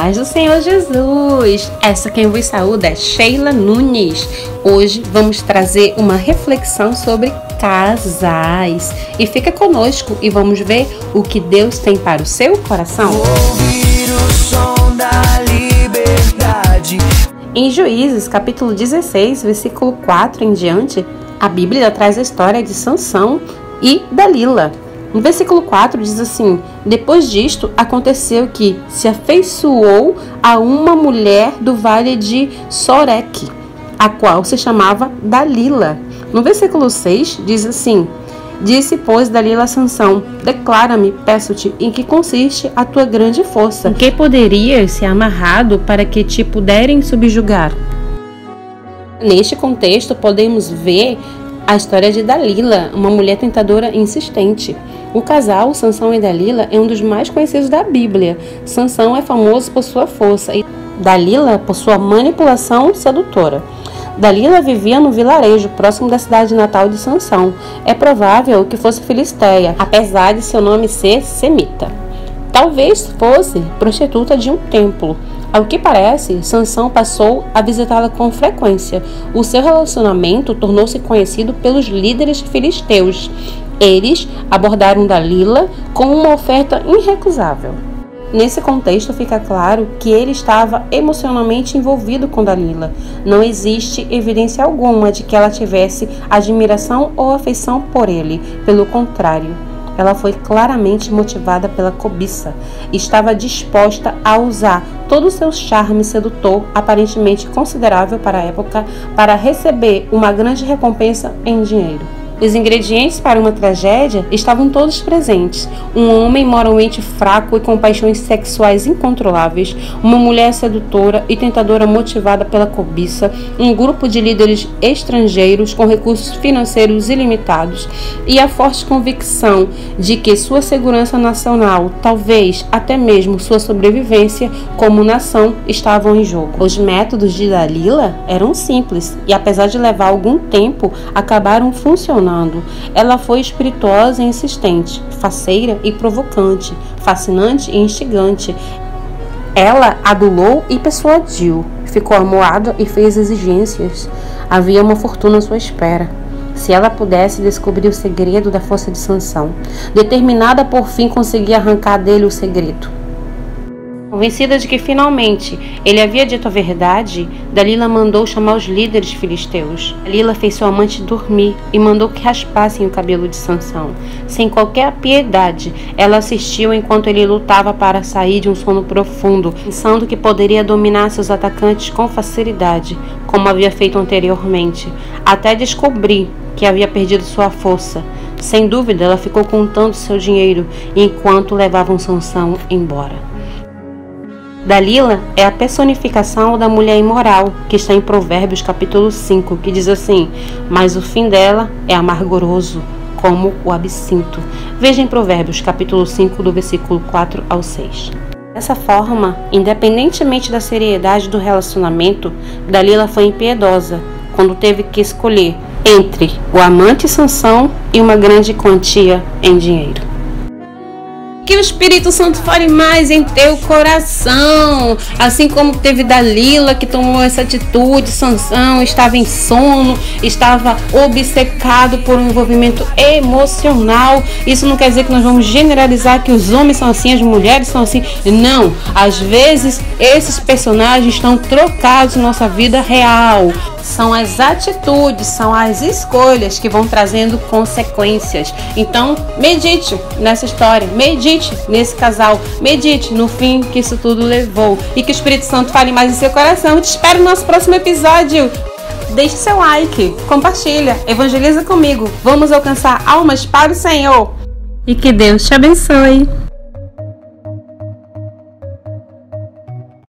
paz do Senhor Jesus! Essa quem vos saúda é Sheila Nunes. Hoje vamos trazer uma reflexão sobre casais. E fica conosco e vamos ver o que Deus tem para o seu coração. Ouvir o som da liberdade. Em Juízes, capítulo 16, versículo 4 em diante, a Bíblia traz a história de Sansão e Dalila. No versículo 4 diz assim: Depois disto, aconteceu que se afeiçoou a uma mulher do vale de Sorek, a qual se chamava Dalila. No versículo 6 diz assim: Disse, pois, Dalila a Sansão: Declara-me, peço-te, em que consiste a tua grande força. Em que poderias ser amarrado para que te puderem subjugar? Neste contexto, podemos ver a história de Dalila, uma mulher tentadora insistente. O casal Sansão e Dalila é um dos mais conhecidos da Bíblia. Sansão é famoso por sua força e Dalila por sua manipulação sedutora. Dalila vivia no vilarejo próximo da cidade natal de Sansão. É provável que fosse filisteia, apesar de seu nome ser semita. Talvez fosse prostituta de um templo. Ao que parece, Sansão passou a visitá-la com frequência. O seu relacionamento tornou-se conhecido pelos líderes filisteus eles abordaram Dalila com uma oferta irrecusável. Nesse contexto, fica claro que ele estava emocionalmente envolvido com Dalila. Não existe evidência alguma de que ela tivesse admiração ou afeição por ele. Pelo contrário, ela foi claramente motivada pela cobiça. Estava disposta a usar todo o seu charme sedutor, aparentemente considerável para a época, para receber uma grande recompensa em dinheiro. Os ingredientes para uma tragédia estavam todos presentes: um homem moralmente fraco e com paixões sexuais incontroláveis, uma mulher sedutora e tentadora motivada pela cobiça, um grupo de líderes estrangeiros com recursos financeiros ilimitados e a forte convicção de que sua segurança nacional, talvez até mesmo sua sobrevivência como nação, estavam em jogo. Os métodos de Dalila eram simples e, apesar de levar algum tempo, acabaram funcionando ela foi espirituosa e insistente, faceira e provocante, fascinante e instigante. Ela adulou e persuadiu, ficou amoada e fez exigências. Havia uma fortuna à sua espera. Se ela pudesse descobrir o segredo da força de Sansão, determinada por fim conseguir arrancar dele o segredo. Convencida de que finalmente ele havia dito a verdade, Dalila mandou chamar os líderes filisteus. Dalila fez seu amante dormir e mandou que raspassem o cabelo de Sansão. Sem qualquer piedade, ela assistiu enquanto ele lutava para sair de um sono profundo, pensando que poderia dominar seus atacantes com facilidade, como havia feito anteriormente, até descobrir que havia perdido sua força. Sem dúvida, ela ficou contando seu dinheiro enquanto levavam Sansão embora. Dalila é a personificação da mulher imoral, que está em Provérbios capítulo 5, que diz assim: Mas o fim dela é amargoroso, como o absinto. Veja em Provérbios capítulo 5, do versículo 4 ao 6. Dessa forma, independentemente da seriedade do relacionamento, Dalila foi impiedosa quando teve que escolher entre o amante Sansão e uma grande quantia em dinheiro. Que o Espírito Santo fale mais em teu coração. Assim como teve Dalila que tomou essa atitude, Sansão estava em sono, estava obcecado por um envolvimento emocional. Isso não quer dizer que nós vamos generalizar que os homens são assim, as mulheres são assim. Não. Às vezes esses personagens estão trocados na nossa vida real. São as atitudes, são as escolhas que vão trazendo consequências. Então, medite nessa história, medite nesse casal, medite no fim que isso tudo levou e que o Espírito Santo fale mais em seu coração. Eu te espero no nosso próximo episódio. Deixe seu like, compartilha, evangeliza comigo. Vamos alcançar almas para o Senhor. E que Deus te abençoe.